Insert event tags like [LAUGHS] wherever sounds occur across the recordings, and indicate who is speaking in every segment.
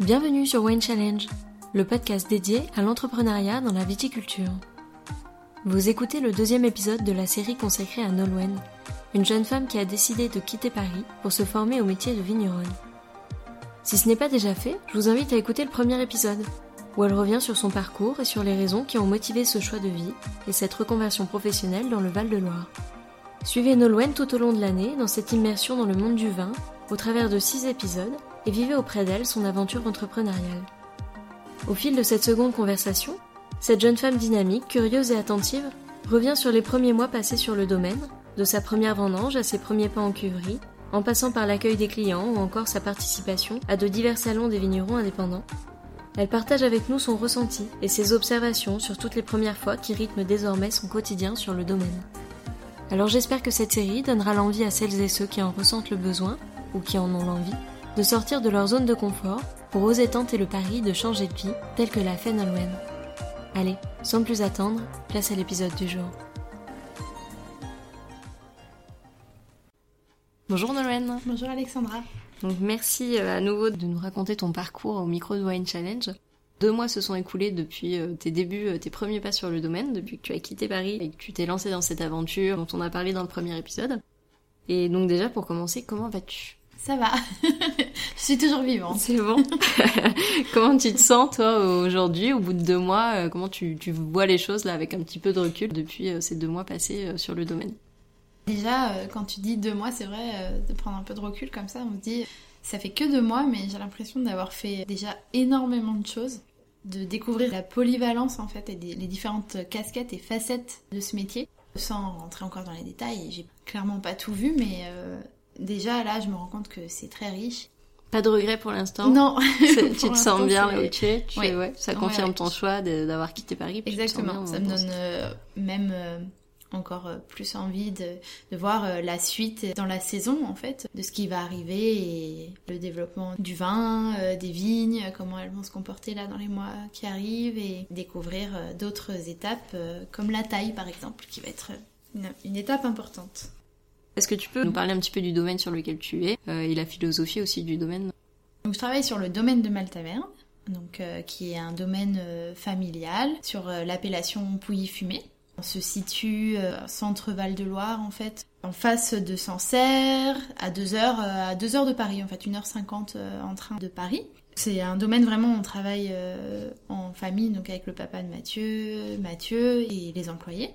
Speaker 1: Bienvenue sur Wine Challenge, le podcast dédié à l'entrepreneuriat dans la viticulture. Vous écoutez le deuxième épisode de la série consacrée à Nolwenn, une jeune femme qui a décidé de quitter Paris pour se former au métier de vigneronne. Si ce n'est pas déjà fait, je vous invite à écouter le premier épisode, où elle revient sur son parcours et sur les raisons qui ont motivé ce choix de vie et cette reconversion professionnelle dans le Val-de-Loire. Suivez Nolwenn tout au long de l'année dans cette immersion dans le monde du vin, au travers de six épisodes et vivez auprès d'elle son aventure entrepreneuriale. Au fil de cette seconde conversation, cette jeune femme dynamique, curieuse et attentive revient sur les premiers mois passés sur le domaine, de sa première vendange à ses premiers pas en cuverie, en passant par l'accueil des clients ou encore sa participation à de divers salons des vignerons indépendants. Elle partage avec nous son ressenti et ses observations sur toutes les premières fois qui rythment désormais son quotidien sur le domaine. Alors j'espère que cette série donnera l'envie à celles et ceux qui en ressentent le besoin ou qui en ont l'envie de sortir de leur zone de confort pour oser tenter le pari de changer de vie tel que l'a fait Nolwenn. Allez, sans plus attendre, place à l'épisode du jour. Bonjour Nolwenn.
Speaker 2: Bonjour Alexandra.
Speaker 1: Donc merci euh, à nouveau de nous raconter ton parcours au micro de Wine Challenge. Deux mois se sont écoulés depuis euh, tes débuts, euh, tes premiers pas sur le domaine, depuis que tu as quitté Paris et que tu t'es lancé dans cette aventure dont on a parlé dans le premier épisode. Et donc déjà pour commencer, comment vas-tu?
Speaker 2: Ça va. [LAUGHS] je suis toujours vivante.
Speaker 1: C'est bon. [LAUGHS] comment tu te sens, toi, aujourd'hui, au bout de deux mois euh, Comment tu, tu, vois les choses, là, avec un petit peu de recul depuis euh, ces deux mois passés euh, sur le domaine?
Speaker 2: Déjà, quand tu dis deux mois, c'est vrai, de prendre un peu de recul comme ça, on se dit, ça fait que deux mois, mais j'ai l'impression d'avoir fait déjà énormément de choses de découvrir la polyvalence en fait et les différentes casquettes et facettes de ce métier. Sans rentrer encore dans les détails, j'ai clairement pas tout vu, mais déjà là, je me rends compte que c'est très riche.
Speaker 1: Pas de regret pour l'instant
Speaker 2: Non.
Speaker 1: tu te sens bien là où tu es. ouais. ça confirme ton choix d'avoir quitté Paris.
Speaker 2: Exactement. ça me donne euh, même euh, encore euh, plus envie de, de voir la suite dans la saison en fait, de ce qui va arriver et le développement du vin, des vignes, comment elles vont se comporter là dans les mois qui arrivent et découvrir d'autres étapes comme la taille par exemple, qui va être une étape importante.
Speaker 1: Est-ce que tu peux nous parler un petit peu du domaine sur lequel tu es euh, et la philosophie aussi du domaine?
Speaker 2: Donc, Je travaille sur le domaine de Maltaverne, donc, euh, qui est un domaine euh, familial sur l'appellation Pouilly-Fumé. On se situe centre Val-de-Loire en fait, en face de Sancerre, à 2 heures, à 2 heures de Paris en fait, 1h50 en train de Paris. C'est un domaine vraiment, on travaille en famille, donc avec le papa de Mathieu, Mathieu et les employés.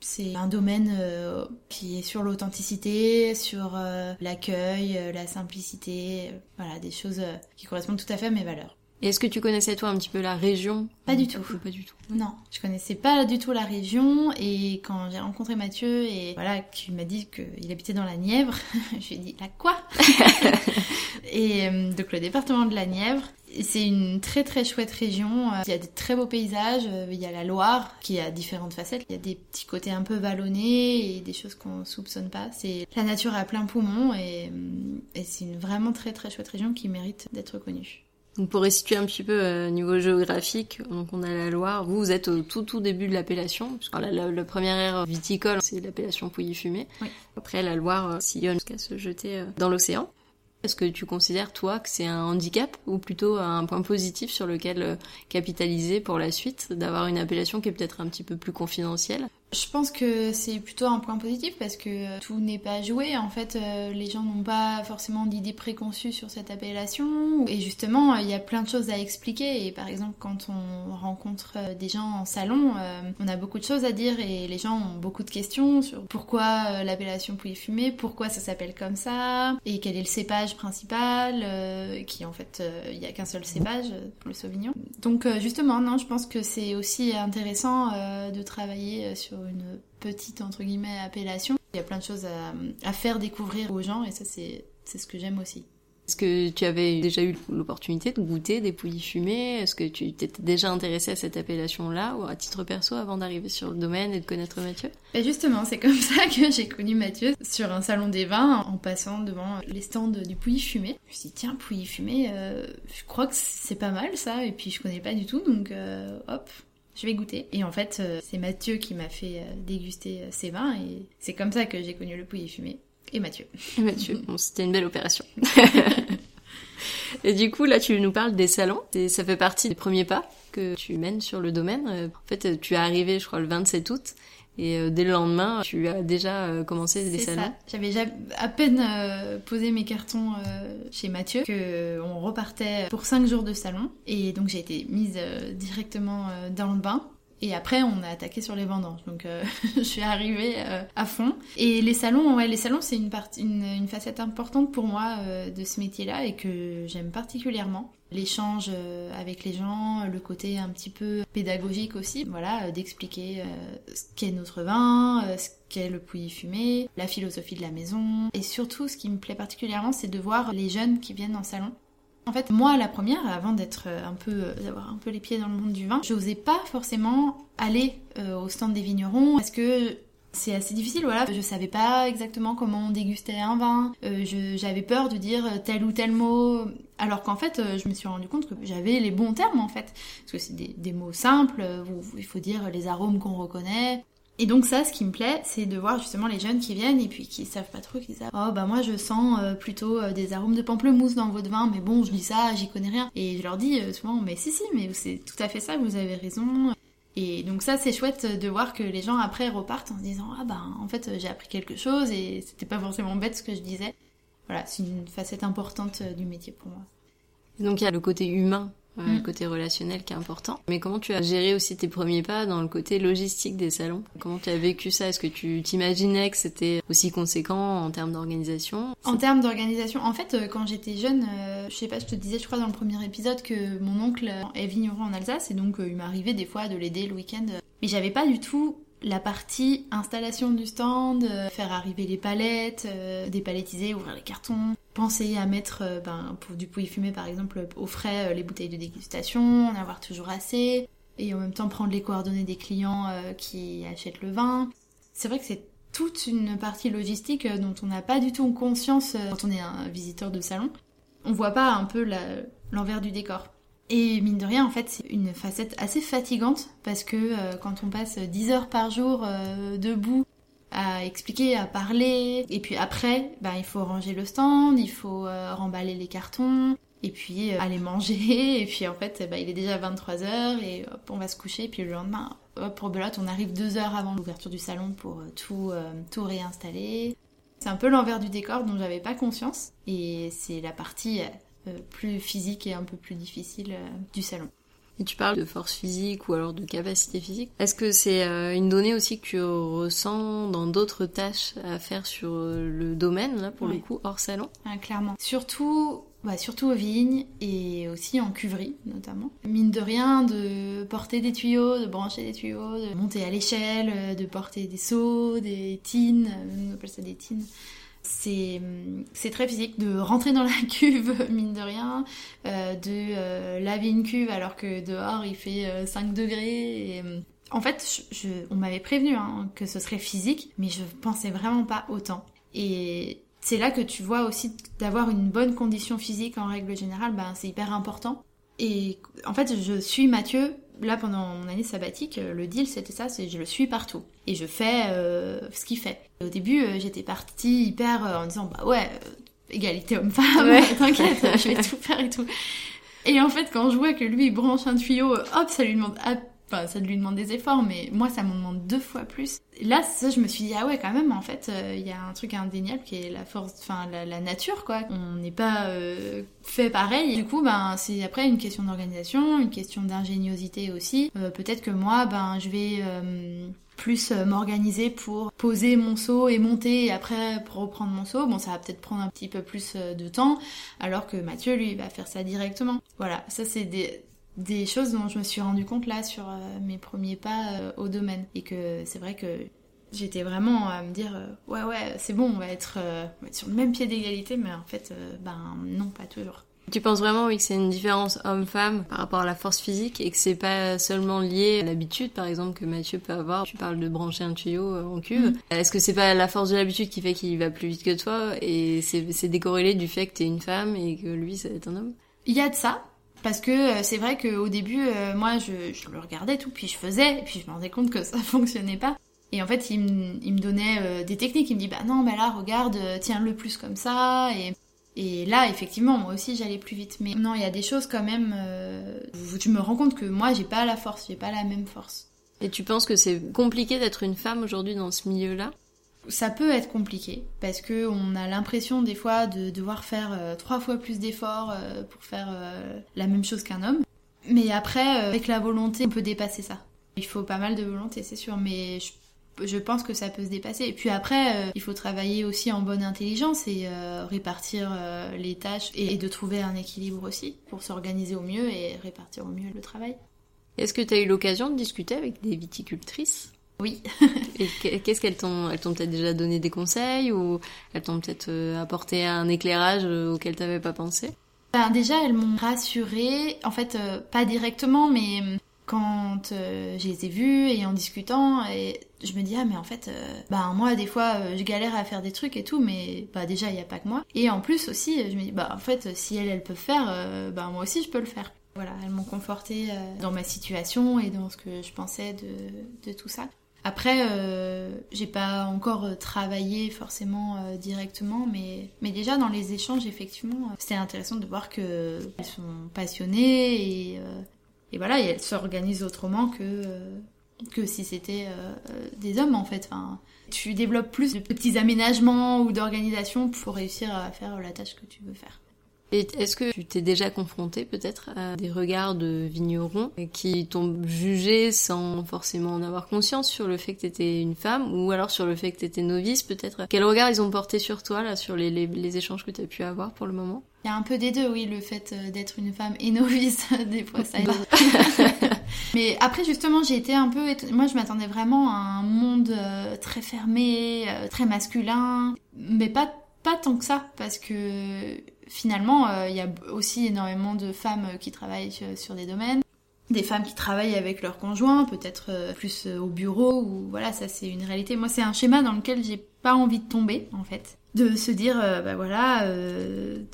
Speaker 2: C'est un domaine euh, qui est sur l'authenticité, sur euh, l'accueil, euh, la simplicité, voilà, des choses qui correspondent tout à fait à mes valeurs.
Speaker 1: Et est-ce que tu connaissais toi un petit peu la région?
Speaker 2: Pas du tout.
Speaker 1: Pas du tout.
Speaker 2: Non, je connaissais pas du tout la région et quand j'ai rencontré Mathieu et voilà qu'il m'a dit qu'il habitait dans la Nièvre, [LAUGHS] je lui ai dit la quoi? [LAUGHS] Et donc le département de la Nièvre, c'est une très très chouette région. Il y a des très beaux paysages. Il y a la Loire qui a différentes facettes. Il y a des petits côtés un peu vallonnés et des choses qu'on soupçonne pas. C'est la nature à plein poumon et, c'est une vraiment très très chouette région qui mérite d'être connue.
Speaker 1: Donc pour restituer un petit peu euh, niveau géographique, donc on a la Loire. Vous, vous êtes au tout tout début de l'appellation. La, la, première ère viticole, c'est l'appellation Pouilly-Fumé. Après, la Loire euh, sillonne jusqu'à se jeter euh, dans l'océan. Est-ce que tu considères, toi, que c'est un handicap ou plutôt un point positif sur lequel euh, capitaliser pour la suite, d'avoir une appellation qui est peut-être un petit peu plus confidentielle?
Speaker 2: Je pense que c'est plutôt un point positif parce que euh, tout n'est pas joué. En fait, euh, les gens n'ont pas forcément d'idées préconçues sur cette appellation. Et justement, il y a plein de choses à expliquer. Et par exemple, quand on rencontre euh, des gens en salon, on a beaucoup de choses à dire et les gens ont beaucoup de questions sur pourquoi l'appellation pouilly fumé, pourquoi ça s'appelle comme ça, et quel est le cépage principal, qui en fait, il n'y a qu'un seul cépage, le Sauvignon. Donc justement, non, je pense que c'est aussi intéressant de travailler sur une petite entre guillemets appellation. Il y a plein de choses à, faire découvrir aux gens et ça c'est ce que j'aime aussi.
Speaker 1: Est-ce que tu avais déjà eu l'opportunité de goûter des pouilles fumées? Est-ce que tu t'étais déjà intéressé à cette appellation-là ou à titre perso avant d'arriver sur le domaine et de connaître Mathieu?
Speaker 2: Et Justement, c'est comme ça que j'ai connu Mathieu sur un salon des vins en passant devant les stands du pouilly fumé. Je me suis dit, tiens, pouilly fumé, euh, je crois que c'est pas mal ça et puis je connais pas du tout donc euh, hop, je vais goûter. Et en fait, euh, c'est Mathieu qui m'a fait euh, déguster euh, ces vins et c'est comme ça que j'ai connu le pouilly fumé. Et Mathieu.
Speaker 1: Et Mathieu, [LAUGHS] bon, c'était une belle opération. Et du coup, là, tu nous parles des salons. Et ça fait partie des premiers pas que tu mènes sur le domaine. En fait, tu es arrivé, je crois, le 27 août. Et euh, dès le lendemain, tu as déjà euh, commencé des salons.
Speaker 2: J'avais à peine euh, posé mes cartons chez Mathieu que on repartait pour 5 jours de salon. Et donc j'ai été mise directement dans le bain. Et après, on a attaqué sur les vendanges. Donc, [LAUGHS] je suis arrivée à fond. Et les salons, ouais, les salons, c'est une, partie, une, une, facette importante pour moi de ce métier-là et que j'aime particulièrement l'échange euh, avec les gens, le côté un petit peu pédagogique aussi, voilà, euh, d'expliquer euh, ce qu'est notre vin, ce qu'est le pouilly fumé, la philosophie de la maison. Et surtout, ce qui me plaît particulièrement, c'est de voir les jeunes qui viennent en salon. En fait, moi, la première, avant d'être un peu, d'avoir un peu les pieds dans le monde du vin, je n'osais pas forcément aller au stand des vignerons parce que c'est assez difficile, voilà. Je savais pas exactement comment on dégustait un vin. Euh, j'avais peur de dire tel ou tel mot. Alors qu'en fait, euh, je me suis rendu compte que j'avais les bons termes en fait. Parce que c'est des, mots simples, où il faut dire les arômes qu'on reconnaît. Et donc ça, ce qui me plaît, c'est de voir justement les jeunes qui viennent et puis qui savent pas trop, qui disent oh bah moi je sens euh, plutôt des arômes de pamplemousse dans votre vin, mais bon je dis ça, j'y connais rien. Et je leur dis souvent mais si si mais c'est tout à fait ça, vous avez raison. Et donc ça c'est chouette de voir que les gens après repartent en se disant ah bah en fait j'ai appris quelque chose et c'était pas forcément bête ce que je disais. Voilà, c'est une facette importante du métier pour moi.
Speaker 1: Donc il y a le côté humain le côté relationnel qui est important. Mais comment tu as géré aussi tes premiers pas dans le côté logistique des salons? Comment tu as vécu ça? Est-ce que tu t'imaginais que c'était aussi conséquent en termes d'organisation?
Speaker 2: En termes d'organisation, en fait, euh, quand j'étais jeune, euh, je sais pas, je te disais, je crois dans le premier épisode que mon oncle est vigneron en Alsace et donc euh, il m'arrivait des fois de l'aider le week-end. Mais j'avais pas du tout la partie installation du stand, faire arriver les palettes, dépalettiser, ouvrir les cartons, penser à mettre euh, ben, pour du pouilly fumé par exemple au frais euh, les bouteilles de dégustation, en avoir toujours assez, et en même temps prendre les coordonnées des clients euh, qui achètent le vin. C'est vrai que c'est toute une partie logistique dont on n'a pas du tout conscience quand on est un visiteur de salon. On voit pas un peu l'envers du décor. Et mine de rien, en fait, c'est une facette assez fatigante parce que quand on passe 10 heures par jour debout à expliquer, à parler. Et puis après, ben, il faut ranger le stand, il faut euh, remballer les cartons, et puis euh, aller manger. [LAUGHS] Et puis en fait, ben, il est déjà 23h et hop, on va se coucher. Et puis le lendemain, hop, pour Belote, on arrive deux heures avant l'ouverture du salon pour euh, tout, tout réinstaller. C'est un peu l'envers du décor dont j'avais pas conscience. Et c'est la partie plus physique et un peu plus difficile du salon.
Speaker 1: Et tu parles de force physique ou alors de capacité physique. Est-ce que c'est euh, une donnée aussi que tu ressens dans d'autres tâches à faire sur euh, le domaine, là, pour le coup, hors salon?
Speaker 2: Ah, Clairement. Surtout, bah, surtout aux vignes et aussi en cuverie, notamment. Mine de rien, de porter des tuyaux, de brancher des tuyaux, de monter à l'échelle, euh, de porter des seaux, des tines, on appelle ça des tines c'est très physique de rentrer dans la [LAUGHS] cuve mine de rien euh, de euh, laver une cuve alors que dehors il fait 5 euh, degrés en fait on m'avait prévenu hein, que ce serait physique mais je pensais vraiment pas autant. Et c'est là que tu vois aussi d'avoir une bonne condition physique en règle générale ben, c'est hyper important. Et en fait je suis Mathieu là, pendant mon année sabbatique, euh, le deal c'était ça, c'est je le suis partout. Et je fais euh, ce qu'il fait. au début, euh, j'étais partie hyper en disant, bah ouais, égalité homme-femme, [LAUGHS] t'inquiète, je vais [LAUGHS] tout faire et tout. Et en fait, quand je vois que lui, il branche un tuyau, hop, ça lui demande Enfin, ça lui demande des efforts, mais moi, ça m'en demande deux fois plus. Là, ça, je me suis dit, ah ouais, quand même, en fait, euh, il y a un truc indéniable qui est la force, enfin, la, nature, quoi. On n'est pas euh, fait pareil. Du coup, ben, c'est après une question d'organisation, une question d'ingéniosité aussi. Euh, peut-être que moi, ben, je vais plus m'organiser pour poser mon seau et monter après reprendre mon seau. Bon, ça va peut-être prendre un petit peu plus de temps, alors que Mathieu, lui, va faire ça directement. Voilà, ça c'est des des choses dont je me suis rendu compte là sur euh, mes premiers pas euh, au domaine. Et que c'est vrai que j'étais vraiment à me dire euh, ouais ouais c'est bon on va, être, sur le même pied d'égalité mais en fait ben non pas toujours.
Speaker 1: Tu penses vraiment oui que c'est une différence homme-femme par rapport à la force physique et que c'est pas seulement lié à l'habitude par exemple que Mathieu peut avoir? Tu parles de brancher un tuyau en cuve. Mm. Est-ce que c'est pas la force de l'habitude qui fait qu'il va plus vite que toi et c'est décorrélé du fait que t'es une femme et que lui ça va être un homme?
Speaker 2: Il y a de ça, parce que euh, c'est vrai qu'au début, euh, moi, je, le regardais tout, puis je faisais, et puis je me rendais compte que [LAUGHS] ça fonctionnait pas. Et en fait, il me, donnait euh, des techniques. Il me dit, bah non, bah là, regarde, tiens-le plus comme ça. Et, là, effectivement, moi aussi, j'allais plus vite. Mais non, il y a des choses quand même euh, tu me rends compte que moi, j'ai pas la force, j'ai pas la même force.
Speaker 1: Et tu penses que c'est compliqué d'être une femme aujourd'hui dans ce milieu-là?
Speaker 2: Ça peut être compliqué parce que on a l'impression des fois de devoir faire euh, trois fois plus d'efforts euh, pour faire euh, la même chose qu'un homme. Mais après, avec la volonté, on peut dépasser ça. Il faut pas mal de volonté, c'est sûr, mais je, pense que ça peut se dépasser. Et puis après, il faut travailler aussi en bonne intelligence et répartir les tâches et, de trouver un équilibre aussi pour s'organiser au mieux et répartir au mieux le travail.
Speaker 1: Est-ce que tu as eu l'occasion de discuter avec des viticultrices?
Speaker 2: Oui. [LAUGHS]
Speaker 1: et qu'est-ce qu'elles t'ont, elles t'ont peut-être déjà donné des conseils ou elles t'ont peut-être euh, apporté un éclairage euh, auquel t'avais pas pensé?
Speaker 2: Ben, déjà elles m'ont rassurée, en fait euh, pas directement mais quand je les ai vues et en discutant et je me dis ah mais en fait bah moi des fois je galère à faire des trucs et tout mais bah déjà il y a pas que moi et en plus aussi je me dis bah en fait si elles elles peuvent faire bah moi aussi je peux le faire voilà, elles m'ont confortée dans ma situation et dans ce que je pensais de, de tout ça. Après, euh, j'ai pas encore euh, travaillé forcément euh, directement, mais, mais déjà dans les échanges, effectivement, c'était intéressant de voir qu'elles sont passionnées et, et voilà, elles s'organisent autrement que, que si c'était des hommes en fait. Enfin, tu développes plus de petits aménagements ou d'organisation pour réussir à faire la tâche que tu veux faire.
Speaker 1: Et est-ce que tu t'es déjà confronté peut-être à des regards de vignerons qui t'ont jugé sans forcément en avoir conscience sur le fait que t'étais une femme ou alors sur le fait que t'étais novice peut-être? Quel regard ils ont porté sur toi là, sur les, les, échanges que t'as pu avoir pour le moment?
Speaker 2: Il y a un peu des deux, oui, le fait euh, d'être une femme et novice, [LAUGHS] des fois ça aide. [LAUGHS] Mais après justement j'ai été un peu... Moi je m'attendais vraiment à un monde euh, très fermé, euh, très masculin, mais pas, pas tant que ça parce que finalement, euh, il y a aussi énormément de femmes qui travaillent sur des domaines, des femmes qui travaillent avec leurs conjoints, peut-être euh, plus euh, au bureau, ou voilà, ça c'est une réalité. Moi, c'est un schéma dans lequel j'ai pas envie de tomber, en fait. De se dire, bah voilà,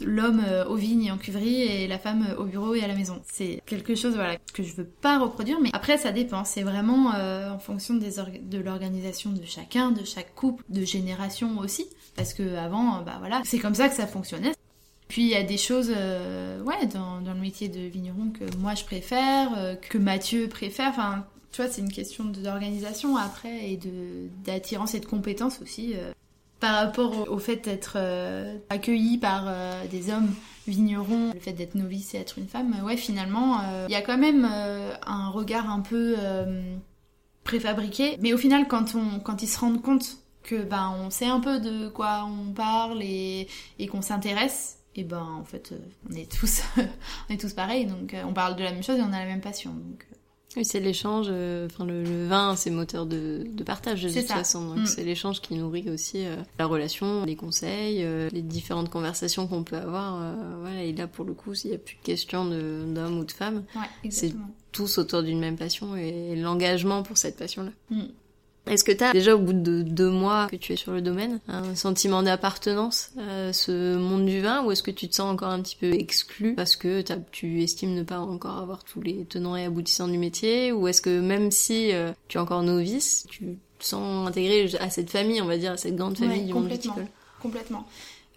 Speaker 2: l'homme aux vignes et en cuverie et la femme au bureau et à la maison. C'est quelque chose, voilà, que je veux pas reproduire, mais après ça dépend. C'est vraiment en fonction de l'organisation de chacun, de chaque couple, de génération aussi, parce que avant, bah voilà, c'est comme ça que ça fonctionnait. Puis il y a des choses euh, ouais, dans, dans, le métier de vigneron que moi je préfère, euh, que Mathieu préfère. Enfin, tu vois, c'est une question d'organisation après et d'attirance et de compétence aussi. Euh, par rapport au, fait d'être accueilli par des hommes vignerons, le fait d'être novice et être une femme, ouais, finalement, il y a quand même un regard un peu préfabriqué. Mais au final, quand, on, quand ils se rendent compte que ben on sait un peu de quoi on parle et, et qu'on s'intéresse et ben en fait euh, on est tous [LAUGHS] on est tous pareils donc euh, on parle de la même chose et on a la même passion donc euh.
Speaker 1: oui c'est l'échange enfin le, vin c'est moteur de, de partage de toute façon donc mm. c'est l'échange qui nourrit aussi la relation les conseils les différentes conversations qu'on peut avoir voilà et là pour le coup s'il n'y a plus de question d'homme ou de femme
Speaker 2: ouais,
Speaker 1: c'est tous autour d'une même passion et l'engagement pour cette passion là
Speaker 2: mm.
Speaker 1: Est-ce que tu as déjà au bout de deux mois que tu es sur le domaine un sentiment d'appartenance à ce monde du vin ou est-ce que tu te sens encore un petit peu exclu parce que tu estimes ne pas encore avoir tous les tenants et aboutissants du métier ou est-ce que même si euh, tu es encore novice, tu te sens intégré à cette famille, on va dire, à cette grande famille du monde viticole
Speaker 2: Complètement.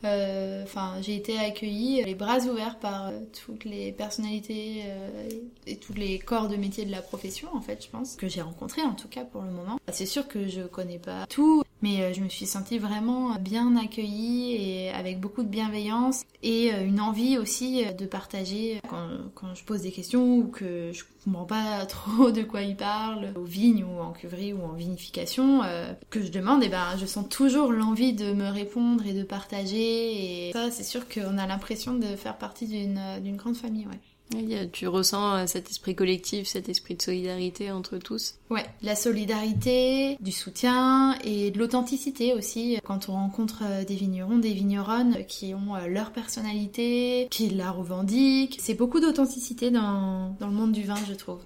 Speaker 2: Euh, enfin, j'ai été accueillie les bras ouverts par euh, toutes les personnalités euh, et tous les corps de métier de la profession, en fait, je pense, que j'ai rencontrés en tout cas pour le moment. C'est sûr que je connais pas tout, mais je me suis sentie vraiment bien accueillie et avec beaucoup de bienveillance et une envie aussi de partager quand, quand je pose des questions ou que je comprends pas [LAUGHS] trop de quoi ils parlent, aux vignes ou en cuverie ou en vinification, que je demande, et ben je sens toujours l'envie de me répondre et de partager et ça, c'est sûr qu'on a l'impression de faire partie d'une grande famille, ouais.
Speaker 1: Tu ressens euh, cet esprit collectif, cet esprit de solidarité entre tous.
Speaker 2: Ouais, la solidarité, du soutien et de l'authenticité aussi. Quand on rencontre euh, des vignerons, des vigneronnes qui ont euh, leur personnalité, qui la revendiquent, c'est beaucoup d'authenticité dans, dans le monde du vin, je trouve.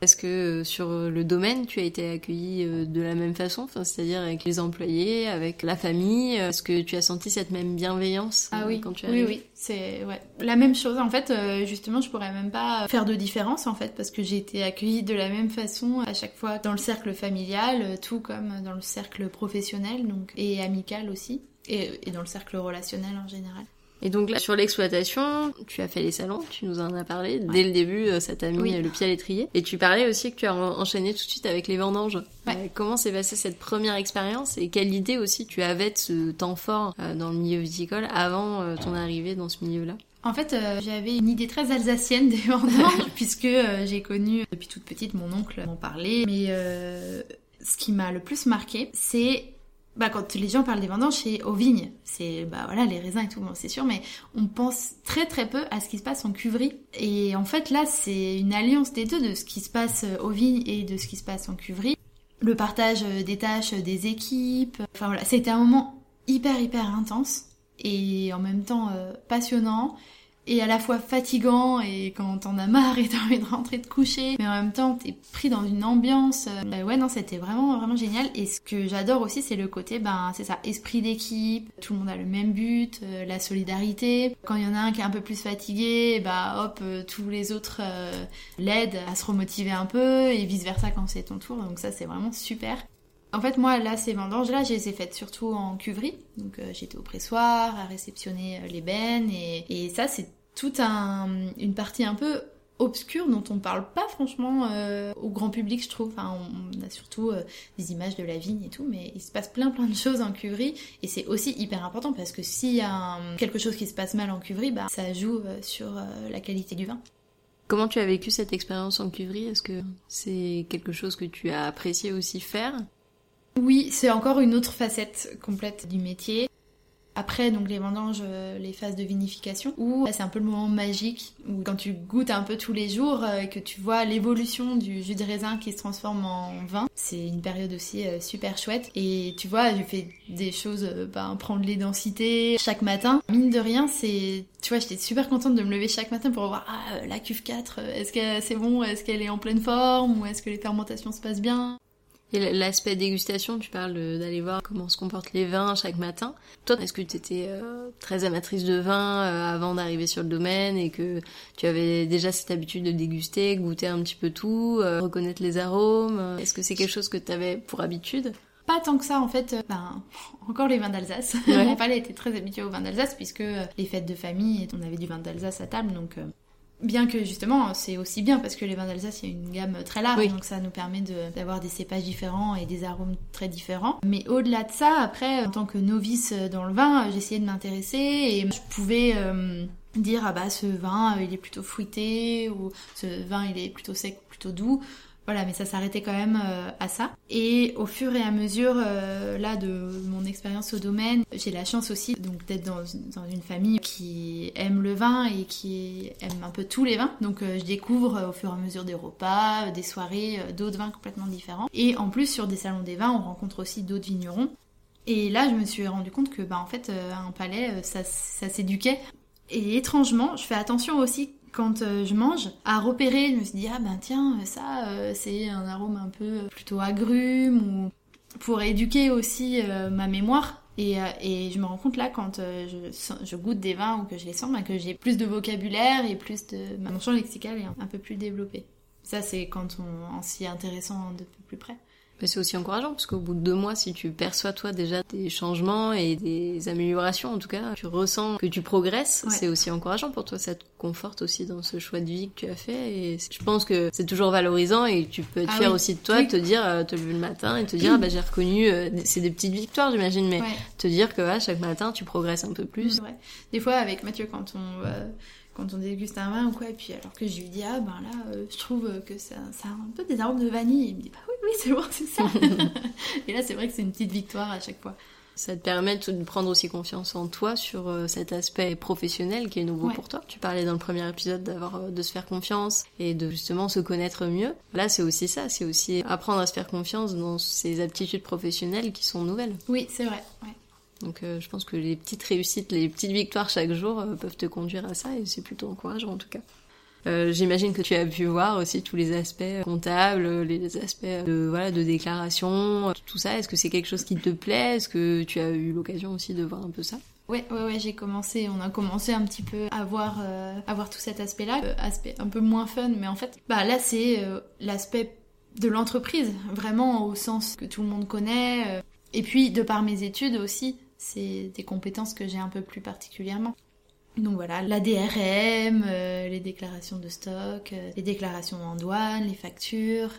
Speaker 1: Est-ce que euh, sur euh, le domaine, tu as été accueilli euh, de la même façon, enfin, c'est-à-dire avec les employés, avec la famille Est-ce que tu as senti cette même bienveillance
Speaker 2: ah oui.
Speaker 1: quand tu
Speaker 2: Oui, oui, c'est ouais. la même chose. En fait, justement, je pourrais même pas faire de différence en fait, parce que j'ai été accueillie de la même façon à chaque fois dans le cercle familial, tout comme dans le cercle professionnel, donc et amical aussi, et, et dans le cercle relationnel en général.
Speaker 1: Et donc là, sur l'exploitation, tu as fait les salons, tu nous en as parlé. Dès le début, euh, ça t'a mis le pied à l'étrier. Et tu parlais aussi que tu as enchaîné tout de suite avec les vendanges. Euh, comment s'est passée cette première expérience et quelle idée aussi tu avais de ce temps fort euh, dans le milieu viticole avant ton arrivée dans ce milieu-là?
Speaker 2: En fait, j'avais une idée très alsacienne des vendanges, [LAUGHS] puisque j'ai connu depuis toute petite mon oncle m'en parlait. Mais ce qui m'a le plus marqué, c'est bah, quand les gens parlent des vendanges, c'est aux vignes. C'est bah voilà les raisins et tout, bon, c'est sûr, mais on pense très très peu à ce qui se passe en cuverie. Et en fait là, c'est une alliance des deux, de ce qui se passe aux vignes et de ce qui se passe en cuverie. Le partage des tâches des équipes. Enfin voilà, c'était un moment hyper hyper intense et en même temps euh, passionnant et à la fois fatigant et quand t'en as marre et [LAUGHS] t'as envie de rentrer te coucher, mais en même temps t'es pris dans une ambiance. Euh, ouais non c'était vraiment vraiment génial et ce que j'adore aussi c'est le côté ben c'est ça esprit d'équipe, tout le monde a le même but, euh, la solidarité. Quand il y en a un qui est un peu plus fatigué, bah hop euh, tous les autres l'aident à se remotiver un peu et vice versa quand c'est ton tour donc ça c'est vraiment super. En fait, moi, là, ces vendanges, là, je les ai faites surtout en cuverie. Donc, j'étais au pressoir, à réceptionner les bennes. Et, et ça, c'est toute une partie un peu obscure dont on parle pas franchement euh, au grand public je trouve. Enfin, on, a surtout euh, des images de la vigne et tout mais il se passe plein plein de choses en cuverie. Et c'est aussi hyper important parce que s'il y a quelque chose qui se passe mal en cuverie bah ça joue euh, sur la qualité du vin.
Speaker 1: Comment tu as vécu cette expérience en cuverie? Est-ce que c'est quelque chose que tu as apprécié aussi faire?
Speaker 2: Oui, c'est encore une autre facette complète du métier. Après, donc les vendanges, euh, les phases de vinification, où c'est un peu le moment magique, où quand tu goûtes un peu tous les jours, euh, que tu vois l'évolution du jus de raisin qui se transforme en vin, c'est une période aussi euh, super chouette. Et tu vois, j'ai fait des choses, ben, prendre les densités chaque matin. Mine de rien, c'est, tu vois, j'étais super contente de me lever chaque matin pour voir, ah, la cuve 4, est-ce que c'est bon, est-ce qu'elle est en pleine forme, ou est-ce que les fermentations se passent bien?
Speaker 1: Et l'aspect dégustation, tu parles d'aller voir comment se comportent les vins chaque matin. Toi, est-ce que tu étais euh, très amatrice de vin euh, avant d'arriver sur le domaine et que tu avais déjà cette habitude de déguster, goûter un petit peu tout, euh, reconnaître les arômes? Est-ce que c'est quelque chose que tu avais pour habitude?
Speaker 2: Pas tant que ça en fait, ben, [LAUGHS] encore les vins d'Alsace. [LAUGHS] Mon palais était très habitué aux vins d'Alsace puisque les fêtes de famille, on avait du vin d'Alsace à table donc Bien que justement, c'est aussi bien parce que les vins d'Alsace, il y a une gamme très large, donc ça nous permet d'avoir des cépages différents et des arômes très différents. Mais au-delà de ça, après, en tant que novice dans le vin, j'essayais de m'intéresser et je pouvais euh, dire ah bah ce vin il est plutôt fruité ou ce vin il est plutôt sec, plutôt doux. Voilà, mais ça s'arrêtait quand même euh, à ça. Et au fur et à mesure, euh, là, de mon expérience au domaine, j'ai la chance aussi donc d'être dans, une famille qui aime le vin et qui aime un peu tous les vins. Donc euh, je découvre au fur et à mesure des repas, des soirées, d'autres vins complètement différents. Et en plus, sur des salons des vins, on rencontre aussi d'autres vignerons. Et là, je me suis rendu compte que, bah, en fait, un palais, ça, ça s'éduquait. Et étrangement, je fais attention aussi quand euh, je mange, à repérer. Je me suis dit, ah ben tiens, ça, euh, c'est un arôme un peu plutôt agrume, ou pour éduquer aussi euh, ma mémoire. Et, je me rends compte là, quand je, je, goûte des vins ou que je les sens, ben, que j'ai plus de vocabulaire et plus de. mon champ lexical est un, peu plus développé. Ça, c'est quand on, en s'y intéressant de plus près.
Speaker 1: Mais c'est aussi encourageant parce qu'au bout de deux mois, si tu perçois toi déjà des changements et des améliorations, en tout cas, tu ressens que tu progresses, c'est aussi encourageant pour toi. Ça te conforte aussi dans ce choix de vie que tu as fait. Et je pense que c'est toujours valorisant et tu peux être ah fier aussi de toi, te dire, euh, te lever le matin et te dire, ah bah j'ai reconnu, euh, c'est des petites victoires, j'imagine, mais te dire que ah, chaque matin tu progresses un peu plus.
Speaker 2: Des fois, avec Mathieu, quand on quand on déguste un vin ou quoi, et puis alors que je lui dis, ah ben là, euh, je trouve que ça, ça, a un peu des arômes de vanille, il me dit, bah oui, oui, c'est bon, c'est ça. [LAUGHS] et là, c'est vrai que c'est une petite victoire à chaque fois.
Speaker 1: Ça te permet de prendre aussi confiance en toi sur euh, cet aspect professionnel qui est nouveau pour toi. Tu parlais dans le premier épisode d'avoir euh, de se faire confiance et de justement se connaître mieux. Là, c'est aussi ça, c'est aussi apprendre à se faire confiance dans ces aptitudes professionnelles qui sont nouvelles.
Speaker 2: Oui, c'est vrai. Ouais.
Speaker 1: Donc euh, je pense que les petites réussites, les petites victoires chaque jour euh, peuvent te conduire à ça et c'est plutôt encourageant en tout cas. Euh, J'imagine que tu as pu voir aussi tous les aspects comptables, les aspects de voilà de déclaration, tout ça. Est-ce que c'est quelque chose qui te plaît? Est-ce que tu as eu l'occasion aussi de voir un peu ça?
Speaker 2: Ouais, ouais, ouais, j'ai commencé, on a commencé un petit peu à voir, euh, à voir tout cet aspect-là, aspect un peu moins fun, mais en fait, bah là c'est l'aspect de l'entreprise, vraiment au sens que tout le monde connaît, et puis de par mes études aussi, c'est des compétences que j'ai un peu plus particulièrement. Donc voilà, la DRM, euh, les déclarations de stock, euh, les déclarations en douane, les factures.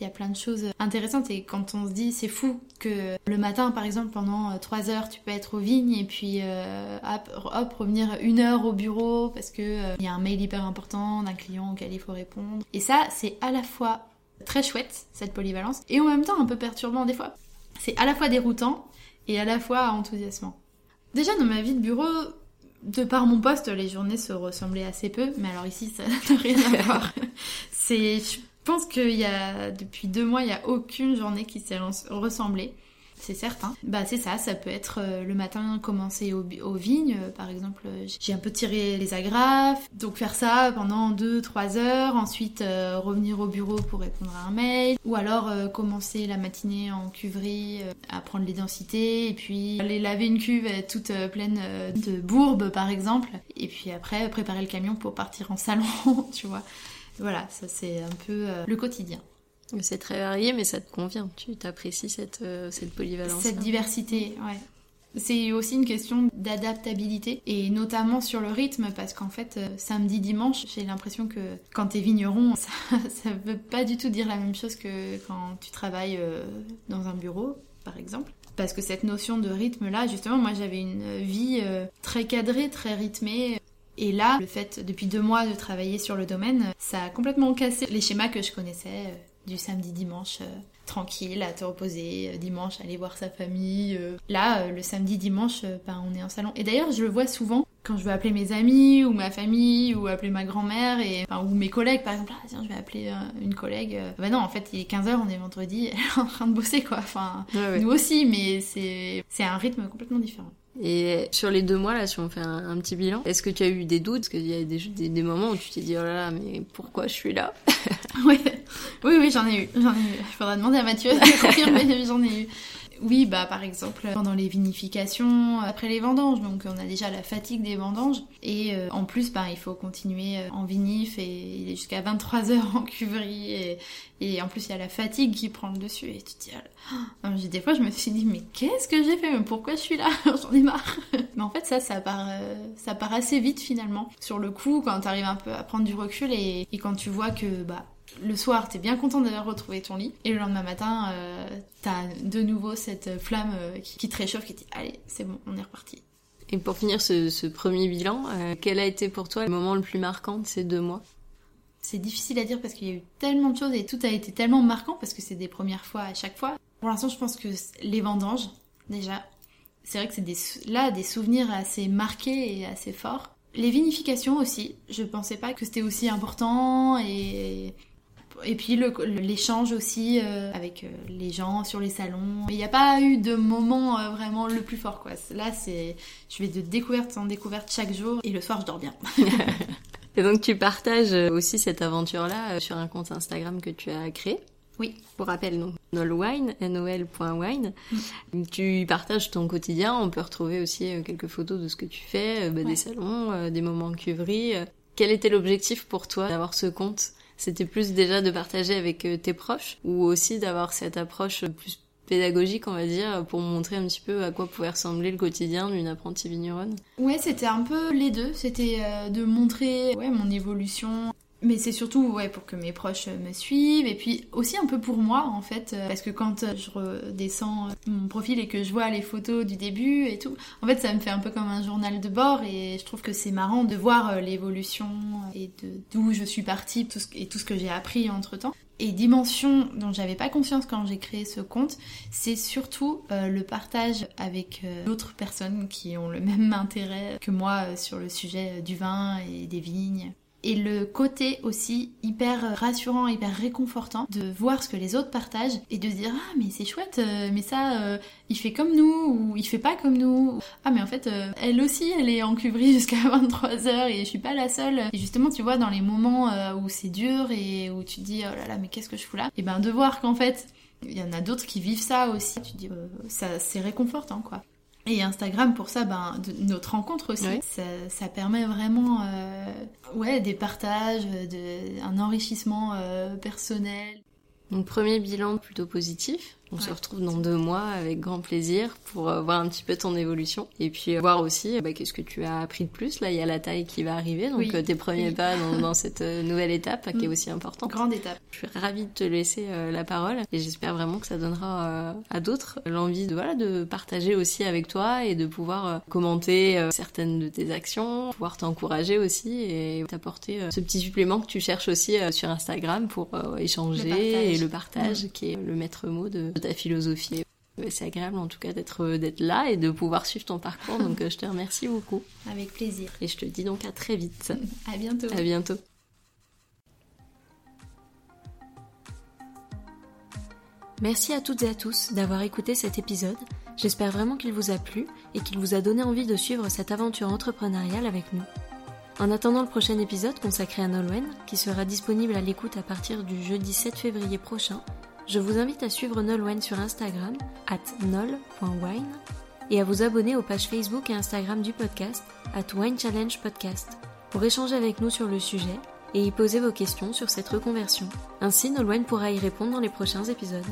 Speaker 2: Il y a plein de choses intéressantes et quand on se dit c'est fou que le matin par exemple pendant 3 heures tu peux être aux vignes et puis hop, hop, revenir une heure au bureau parce que il y a un mail hyper important d'un client auquel il faut répondre. Et ça c'est à la fois très chouette cette polyvalence et en même temps un peu perturbant des fois. C'est à la fois déroutant et à la fois enthousiasmant. Déjà dans ma vie de bureau, de par mon poste, les journées se ressemblaient assez peu, mais alors ici, ça [LAUGHS] n'a rien à voir. C'est, je pense qu'il y a, depuis deux mois, il n'y a aucune journée qui s'est ressemblée c'est certain. Bah c'est ça, ça peut être euh, le matin commencer aux, vignes, euh, par exemple, euh, j'ai un peu tiré les agrafes, donc faire ça pendant 2-3 heures, ensuite revenir au bureau pour répondre à un mail, ou alors commencer la matinée en cuverie à prendre les densités, et puis aller laver une cuve toute pleine de bourbes par exemple, et puis après préparer le camion pour partir en salon, [LAUGHS] tu vois. Voilà, ça c'est un peu le quotidien.
Speaker 1: C'est très varié, mais ça te convient. Tu t'apprécies cette, euh, cette polyvalence.
Speaker 2: Cette diversité, ouais. C'est aussi une question d'adaptabilité et notamment sur le rythme parce qu'en fait euh, samedi dimanche j'ai l'impression que quand t'es vigneron [LAUGHS] ça, ça veut pas du tout dire la même chose que quand tu travailles euh, dans un bureau par exemple parce que cette notion de rythme là justement moi j'avais une vie très cadrée très rythmée et là le fait depuis deux mois de travailler sur le domaine ça a complètement cassé les schémas que je connaissais du samedi dimanche euh, tranquille à te reposer euh, dimanche aller voir sa famille euh. là le samedi dimanche ben, on est en salon. Et d'ailleurs je le vois souvent quand je veux appeler mes amis ou ma famille ou appeler ma grand-mère et ou mes collègues par exemple ah, tiens je vais appeler une collègue bah non en fait il est 15h on est vendredi [LAUGHS] elle est en train de bosser quoi. Enfin nous aussi mais c'est c'est un rythme complètement différent
Speaker 1: et sur les deux mois, là, si on fait un, petit bilan, est-ce que tu as eu des doutes? Parce qu'il y a des, des, moments où tu t'es dit, oh là là, mais pourquoi je suis là? [LAUGHS]
Speaker 2: Oui, oui, oui, j'en ai eu. J'en ai eu. Il faudra demander à Mathieu de confirmer, [LAUGHS] j'en ai eu. Oui, bah par exemple pendant les vinifications, après les vendanges, donc on a déjà la fatigue des vendanges. Et euh, en plus bah, il faut continuer euh, en vinif et il est jusqu'à 23 heures en cuverie. Et, en plus il y a la fatigue qui prend le dessus. Et tu te dis ah, des fois je me suis dit mais qu'est-ce que j'ai fait? Mais pourquoi je suis là? [LAUGHS] J'en ai marre. [LAUGHS] Mais en fait ça ça part euh, ça part assez vite finalement. Sur le coup quand tu arrives un peu à prendre du recul et, et quand tu vois que bah le soir, t'es bien content d'avoir retrouvé ton lit. Et le lendemain matin, euh, t'as de nouveau cette flamme euh, qui, te réchauffe, qui te dit Allez, c'est bon, on est reparti.
Speaker 1: Et pour finir ce, premier bilan, euh, quel a été pour toi le moment le plus marquant de ces deux mois?
Speaker 2: C'est difficile à dire parce qu'il y a eu tellement de choses et tout a été tellement marquant parce que c'est des premières fois à chaque fois. Pour l'instant, je pense que les vendanges, déjà, c'est vrai que c'est des, là des souvenirs assez marqués et assez forts. Les vinifications aussi, je pensais pas que c'était aussi important et et puis l'échange aussi euh, avec euh, les gens sur les salons. Il n'y a pas eu de moment euh, vraiment le plus fort quoi. Là c'est je vais de découverte en découverte chaque jour et le soir je dors bien. [LAUGHS]
Speaker 1: et donc tu partages aussi cette aventure là sur un compte Instagram que tu as créé.
Speaker 2: Oui.
Speaker 1: Pour rappel, donc, nolwine, nol.wine. Mm. Tu partages ton quotidien. On peut retrouver aussi quelques photos de ce que tu fais, bah, des salons, des moments en cuverie. Quel était l'objectif pour toi d'avoir ce compte c'était plus déjà de partager avec euh, tes proches ou aussi d'avoir cette approche plus pédagogique, on va dire, pour montrer un petit peu à quoi pouvait ressembler le quotidien d'une apprentie vigneronne
Speaker 2: Ouais, c'était un peu les deux. C'était euh, de montrer ouais, mon évolution mais c'est surtout ouais, pour que mes proches me suivent. Et puis aussi un peu pour moi en fait euh, parce que quand euh, je redescends mon profil et que je vois les photos du début et tout en fait ça me fait un peu comme un journal de bord et je trouve que c'est marrant de voir euh, l'évolution et d'où je suis partie et tout ce que j'ai appris entre temps et dimension dont j'avais pas confiance quand j'ai créé ce compte, c'est surtout le partage avec d'autres personnes qui ont le même intérêt que moi sur le sujet du vin et des vignes et le côté aussi hyper rassurant, hyper réconfortant de voir ce que les autres partagent et de se dire ah mais c'est chouette, euh, mais ça euh, il fait comme nous ou il fait pas comme nous. Ah mais en fait euh, elle aussi elle est en cuverie [LAUGHS] jusqu'à 23h et je suis pas la seule. Et justement tu vois dans les moments où c'est dur et où tu dis oh là là mais qu'est-ce que je fous là? Et ben de voir qu'en fait il y en a d'autres qui vivent ça aussi, tu dis ça c'est réconfortant quoi. Et Instagram, pour ça, ben, notre rencontre aussi, ça, permet vraiment euh, ouais, des partages, de, un enrichissement euh, personnel.
Speaker 1: Donc premier bilan plutôt positif. On se retrouve dans deux mois avec grand plaisir pour euh, voir un petit peu ton évolution et puis euh, voir aussi bah, qu'est-ce que tu as appris de plus. Là, il y a la taille qui va arriver, donc tes premiers pas dans, [LAUGHS] cette nouvelle étape qui est mm. aussi importante.
Speaker 2: Grande étape.
Speaker 1: Je suis ravie de te laisser la parole et j'espère vraiment que ça donnera à d'autres l'envie de voilà de partager aussi avec toi et de pouvoir commenter certaines de tes actions, pouvoir t'encourager aussi et t'apporter ce petit supplément que tu cherches aussi sur Instagram pour échanger et le partage mm. qui est le maître mot de ta philosophie. C'est agréable en tout cas d'être d'être là et de pouvoir suivre ton parcours. Donc je te remercie beaucoup.
Speaker 2: Avec plaisir.
Speaker 1: Et je te dis donc à très vite.
Speaker 2: À bientôt.
Speaker 1: À bientôt.
Speaker 3: Merci à toutes et à tous d'avoir écouté cet épisode. J'espère vraiment qu'il vous a plu et qu'il vous a donné envie de suivre cette aventure entrepreneuriale avec nous. En attendant le prochain épisode consacré à Nolwenn, qui sera disponible à l'écoute à partir du jeudi 7 février prochain, je vous invite à suivre Nolwenn sur Instagram, at nol.wine, et à vous abonner aux pages Facebook et Instagram du podcast, at Wine Challenge Podcast, pour échanger avec nous sur le sujet et y poser vos questions sur cette reconversion. Ainsi, Nolwenn pourra y répondre dans les prochains épisodes.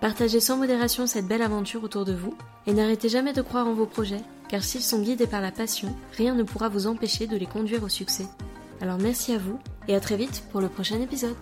Speaker 3: Partagez sans modération cette belle aventure autour de vous et n'arrêtez jamais de croire en vos projets, car s'ils sont guidés par la passion, rien ne pourra vous empêcher de les conduire au succès. Alors merci à vous et à très vite pour le prochain épisode.